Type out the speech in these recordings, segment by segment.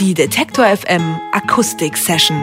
Die Detektor FM Akustik Session.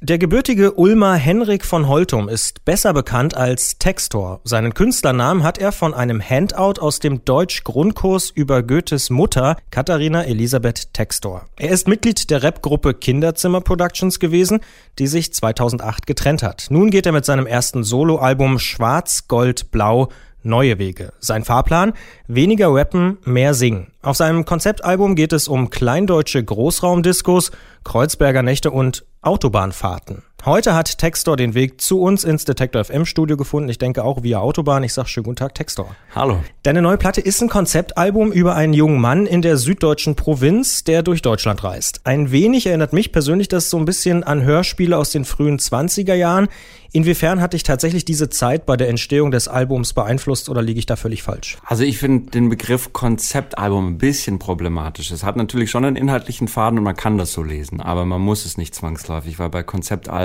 Der gebürtige Ulmer Henrik von Holtum ist besser bekannt als Textor. Seinen Künstlernamen hat er von einem Handout aus dem Deutsch-Grundkurs über Goethes Mutter, Katharina Elisabeth Textor. Er ist Mitglied der Rapgruppe Kinderzimmer Productions gewesen, die sich 2008 getrennt hat. Nun geht er mit seinem ersten Soloalbum Schwarz, Gold, Blau neue Wege. Sein Fahrplan? Weniger rappen, mehr singen. Auf seinem Konzeptalbum geht es um kleindeutsche Großraumdiskos, Kreuzberger Nächte und Autobahnfahrten. Heute hat Textor den Weg zu uns ins Detector FM Studio gefunden. Ich denke auch via Autobahn. Ich sage schönen guten Tag, Textor. Hallo. Deine neue Platte ist ein Konzeptalbum über einen jungen Mann in der süddeutschen Provinz, der durch Deutschland reist. Ein wenig erinnert mich persönlich das so ein bisschen an Hörspiele aus den frühen 20er Jahren. Inwiefern hat dich tatsächlich diese Zeit bei der Entstehung des Albums beeinflusst oder liege ich da völlig falsch? Also ich finde den Begriff Konzeptalbum ein bisschen problematisch. Es hat natürlich schon einen inhaltlichen Faden und man kann das so lesen, aber man muss es nicht zwangsläufig, weil bei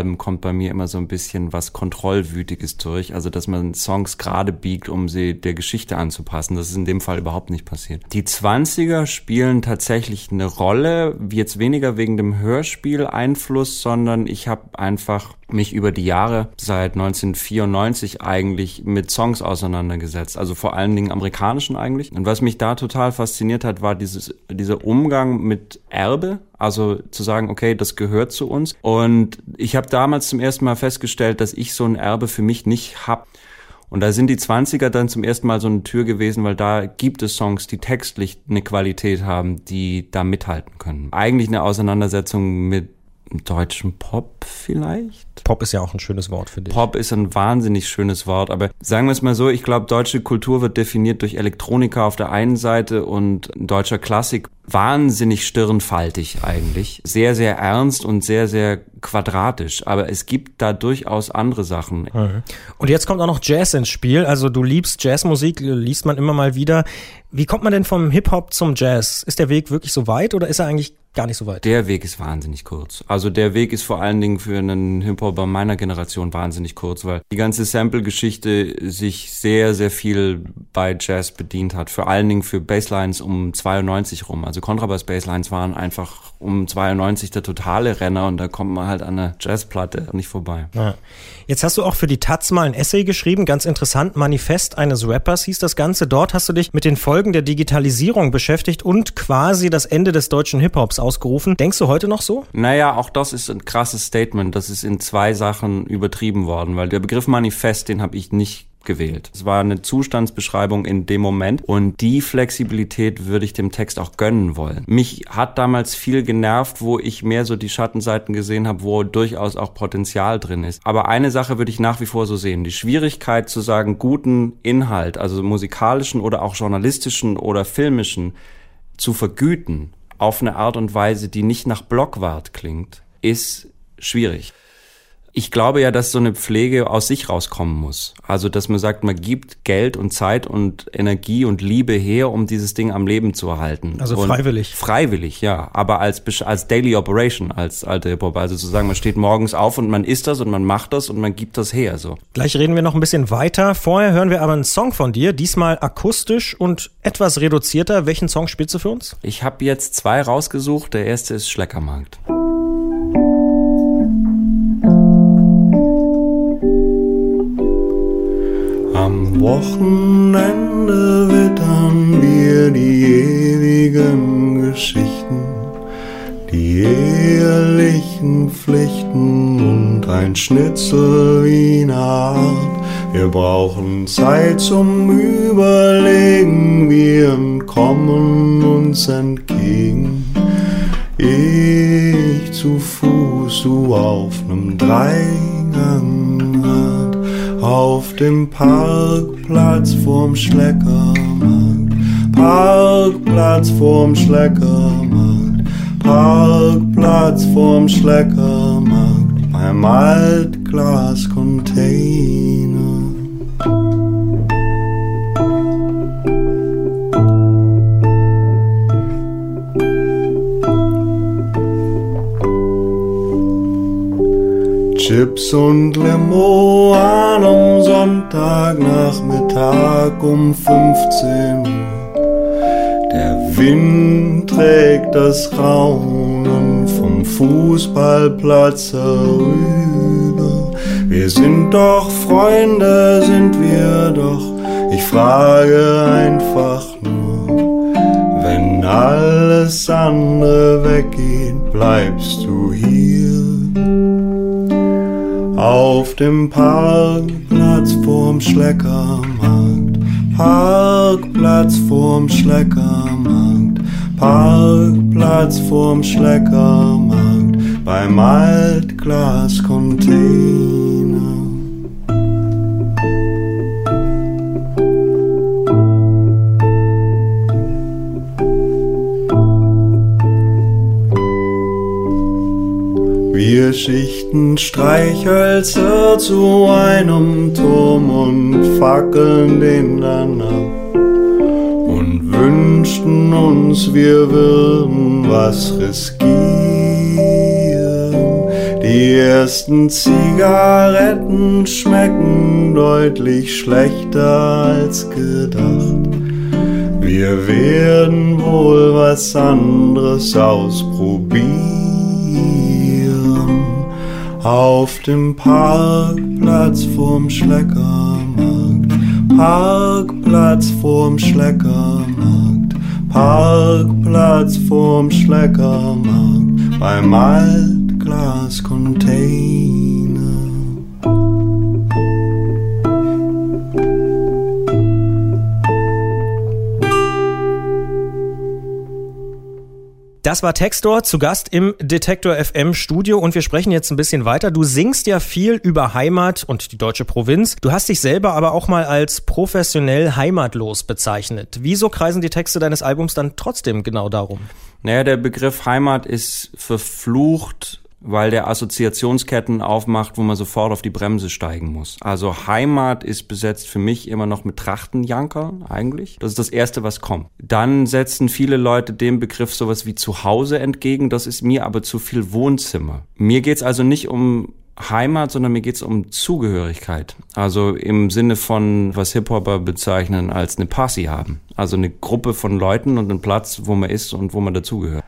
Konzeptalben kommt bei mir immer so ein bisschen was Kontrollwütiges durch, also dass man Songs gerade biegt, um sie der Geschichte anzupassen. Das ist in dem Fall überhaupt nicht passiert. Die 20er spielen tatsächlich eine Rolle, jetzt weniger wegen dem Hörspiel-Einfluss, sondern ich habe einfach mich über die Jahre seit 1994 eigentlich mit Songs auseinandergesetzt, also vor allen Dingen amerikanischen eigentlich. Und was mich da total fasziniert hat, war dieses, dieser Umgang mit Erbe, also zu sagen, okay, das gehört zu uns. Und ich habe damals zum ersten Mal festgestellt, dass ich so ein Erbe für mich nicht hab. Und da sind die 20er dann zum ersten Mal so eine Tür gewesen, weil da gibt es Songs, die textlich eine Qualität haben, die da mithalten können. Eigentlich eine Auseinandersetzung mit deutschen Pop vielleicht? Pop ist ja auch ein schönes Wort für dich. Pop ist ein wahnsinnig schönes Wort, aber sagen wir es mal so, ich glaube, deutsche Kultur wird definiert durch Elektronika auf der einen Seite und deutscher Klassik wahnsinnig stirnfaltig eigentlich. Sehr, sehr ernst und sehr, sehr quadratisch. Aber es gibt da durchaus andere Sachen. Mhm. Und jetzt kommt auch noch Jazz ins Spiel. Also du liebst Jazzmusik, liest man immer mal wieder. Wie kommt man denn vom Hip-Hop zum Jazz? Ist der Weg wirklich so weit oder ist er eigentlich gar nicht so weit? Der Weg ist wahnsinnig kurz. Also der Weg ist vor allen Dingen für einen Hip-Hopper meiner Generation wahnsinnig kurz, weil die ganze Sample-Geschichte sich sehr, sehr viel bei Jazz bedient hat. Vor allen Dingen für Basslines um 92 rum. Also Kontrabass-Basslines waren einfach um 92 der totale Renner und da kommt man halt an der Jazzplatte nicht vorbei. Ja. Jetzt hast du auch für die Taz mal ein Essay geschrieben, ganz interessant, Manifest eines Rappers hieß das Ganze. Dort hast du dich mit den Folgen der Digitalisierung beschäftigt und quasi das Ende des deutschen Hip-Hops ausgerufen. Denkst du heute noch so? Naja, auch das ist ein krasses Statement. Das ist in zwei Sachen übertrieben worden, weil der Begriff Manifest, den habe ich nicht gewählt. Es war eine Zustandsbeschreibung in dem Moment und die Flexibilität würde ich dem Text auch gönnen wollen. Mich hat damals viel genervt, wo ich mehr so die Schattenseiten gesehen habe, wo durchaus auch Potenzial drin ist. Aber eine Sache würde ich nach wie vor so sehen. Die Schwierigkeit zu sagen, guten Inhalt, also musikalischen oder auch journalistischen oder filmischen, zu vergüten auf eine Art und Weise, die nicht nach Blockwart klingt, ist schwierig. Ich glaube ja, dass so eine Pflege aus sich rauskommen muss. Also, dass man sagt, man gibt Geld und Zeit und Energie und Liebe her, um dieses Ding am Leben zu erhalten. Also und freiwillig. Freiwillig, ja. Aber als, als Daily Operation, als alte Hip-Hop. Also zu sagen, man steht morgens auf und man isst das und man macht das und man gibt das her, so. Gleich reden wir noch ein bisschen weiter. Vorher hören wir aber einen Song von dir, diesmal akustisch und etwas reduzierter. Welchen Song spielst du für uns? Ich habe jetzt zwei rausgesucht. Der erste ist Schleckermarkt. Wochenende wittern wir die ewigen Geschichten, die ehrlichen Pflichten und ein Schnitzel wie eine Art. Wir brauchen Zeit zum Überlegen, wir kommen uns entgegen. Ich zu Fuß, du auf nem Dreigangrad auf dem Parkplatz vorm Schleckermarkt. Parkplatz vorm Schleckermarkt. Parkplatz vorm Schleckermarkt. Beim Altglascontainer. Chips und Limo an am Sonntagnachmittag um 15 Uhr. Wind trägt das Raunen vom Fußballplatz herüber. Wir sind doch Freunde, sind wir doch. Ich frage einfach nur, wenn alles andere weggeht, bleibst du hier. Auf dem Parkplatz vorm Schleckermarkt, Parkplatz vorm Schleckermarkt, Parkplatz vorm Schleckermarkt, beim Altglascontainer. Wir schichten Streichhölzer zu einem Turm und fackeln den dann ab und wünschten uns, wir würden was riskieren. Die ersten Zigaretten schmecken deutlich schlechter als gedacht. Wir werden wohl was anderes ausprobieren. Auf dem Parkplatz vorm Schleckermarkt, Parkplatz vorm Schleckermarkt, Parkplatz vorm Schleckermarkt, beim Altglascontainer. Das war Textor zu Gast im Detektor FM Studio und wir sprechen jetzt ein bisschen weiter. Du singst ja viel über Heimat und die deutsche Provinz. Du hast dich selber aber auch mal als professionell heimatlos bezeichnet. Wieso kreisen die Texte deines Albums dann trotzdem genau darum? Naja, der Begriff Heimat ist verflucht weil der Assoziationsketten aufmacht, wo man sofort auf die Bremse steigen muss. Also Heimat ist besetzt für mich immer noch mit Trachtenjanker eigentlich. Das ist das Erste, was kommt. Dann setzen viele Leute dem Begriff sowas wie Zuhause entgegen. Das ist mir aber zu viel Wohnzimmer. Mir geht's also nicht um Heimat, sondern mir geht's um Zugehörigkeit. Also im Sinne von, was Hip-Hopper bezeichnen als eine Passi haben. Also eine Gruppe von Leuten und einen Platz, wo man ist und wo man dazugehört.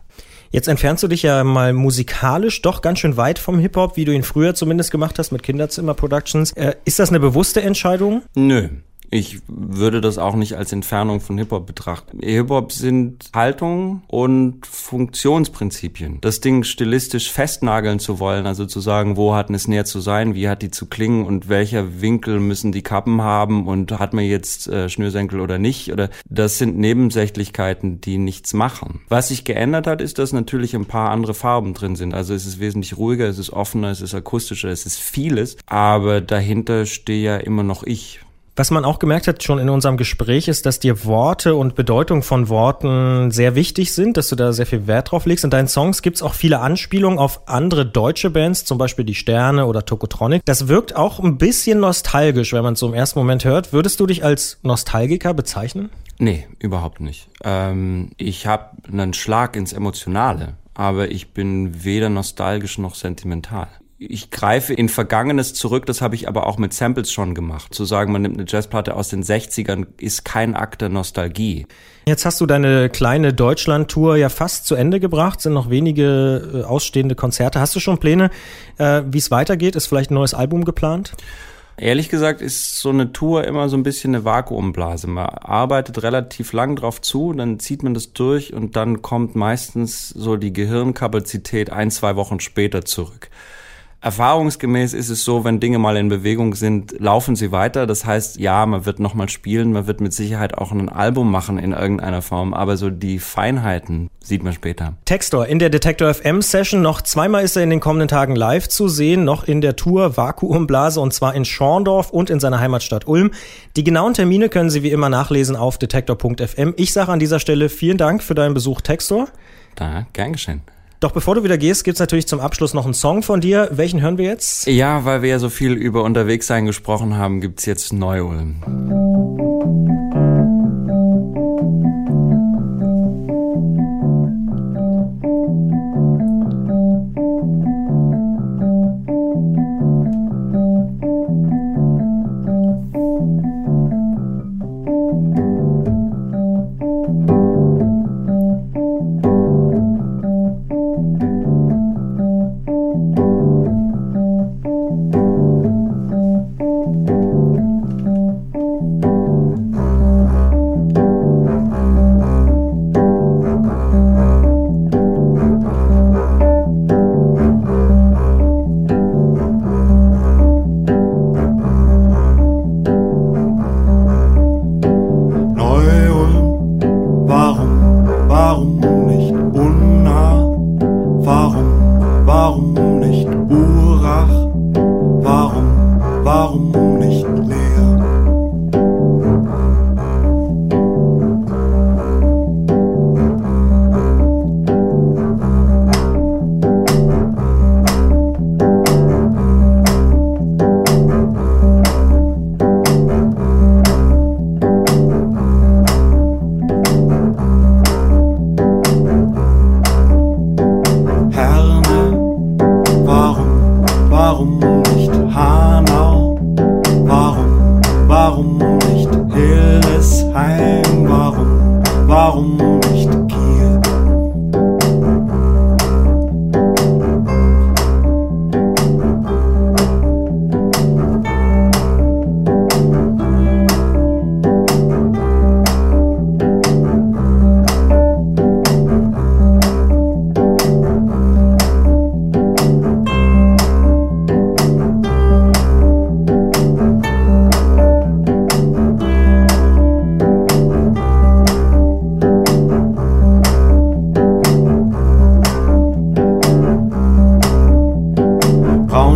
Jetzt entfernst du dich ja mal musikalisch doch ganz schön weit vom Hip-Hop, wie du ihn früher zumindest gemacht hast mit Kinderzimmer Productions. Äh, ist das eine bewusste Entscheidung? Nö. Ich würde das auch nicht als Entfernung von Hip-Hop betrachten. Hip-Hop sind Haltung und Funktionsprinzipien. Das Ding stilistisch festnageln zu wollen, also zu sagen, wo hat eine Snare zu sein, wie hat die zu klingen und welcher Winkel müssen die Kappen haben und hat man jetzt äh, Schnürsenkel oder nicht, oder das sind Nebensächlichkeiten, die nichts machen. Was sich geändert hat, ist, dass natürlich ein paar andere Farben drin sind. Also es ist wesentlich ruhiger, es ist offener, es ist akustischer, es ist vieles, aber dahinter stehe ja immer noch ich. Was man auch gemerkt hat schon in unserem Gespräch ist, dass dir Worte und Bedeutung von Worten sehr wichtig sind, dass du da sehr viel Wert drauf legst. In deinen Songs gibt's auch viele Anspielungen auf andere deutsche Bands, zum Beispiel die Sterne oder Tokotronic. Das wirkt auch ein bisschen nostalgisch, wenn man es so im ersten Moment hört. Würdest du dich als Nostalgiker bezeichnen? Nee, überhaupt nicht. Ähm, ich habe einen Schlag ins Emotionale aber ich bin weder nostalgisch noch sentimental ich greife in Vergangenes zurück, das habe ich aber auch mit Samples schon gemacht. Zu sagen, man nimmt eine Jazzplatte aus den 60ern, ist kein Akt der Nostalgie. Jetzt hast du deine kleine Deutschland-Tour ja fast zu Ende gebracht, sind noch wenige äh, ausstehende Konzerte. Hast du schon Pläne, äh, wie es weitergeht? Ist vielleicht ein neues Album geplant? Ehrlich gesagt ist so eine Tour immer so ein bisschen eine Vakuumblase. Man arbeitet relativ lang drauf zu, dann zieht man das durch und dann kommt meistens so die Gehirnkapazität ein, zwei Wochen später zurück. Erfahrungsgemäß ist es so, wenn Dinge mal in Bewegung sind, laufen sie weiter. Das heißt, ja, man wird nochmal spielen, man wird mit Sicherheit auch ein Album machen in irgendeiner Form, aber so die Feinheiten sieht man später. Textor in der Detektor FM Session. Noch zweimal ist er in den kommenden Tagen live zu sehen, noch in der Tour Vakuumblase und zwar in Schorndorf und in seiner Heimatstadt Ulm. Die genauen Termine können Sie wie immer nachlesen auf detektor.fm. Ich sage an dieser Stelle vielen Dank für deinen Besuch, Textor. Da, gern geschehen. Doch bevor du wieder gehst, gibt's natürlich zum Abschluss noch einen Song von dir. Welchen hören wir jetzt? Ja, weil wir ja so viel über Unterwegssein gesprochen haben, gibt's jetzt Neu-Ulm.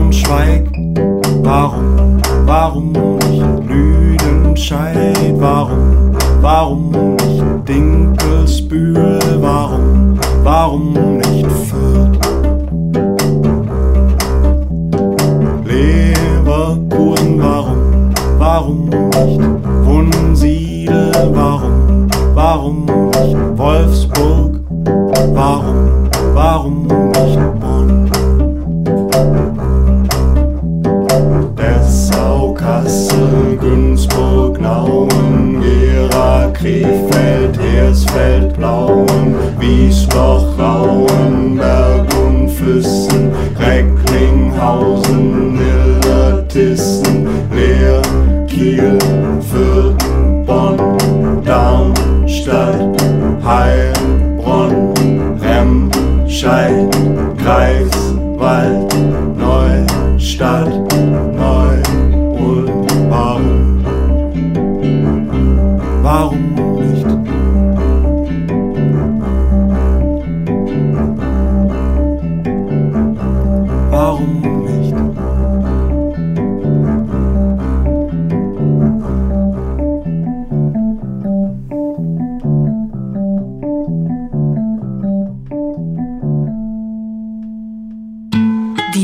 Braunschweig, warum, warum nicht Lüdenscheid, warum, warum nicht Dinkelsbühl, warum, warum nicht Fürth? Leverkusen, warum, warum nicht Wunsiedel, warum, warum nicht Wolfsburg, warum, warum nicht Krefeld, Hersfeld, Blauen, Wiesloch, Rauenberg und Füssen, Recklinghausen, Illertissen, Leer, Kiel, Fürth, Bonn, Darmstadt, Heilbronn, Remscheid,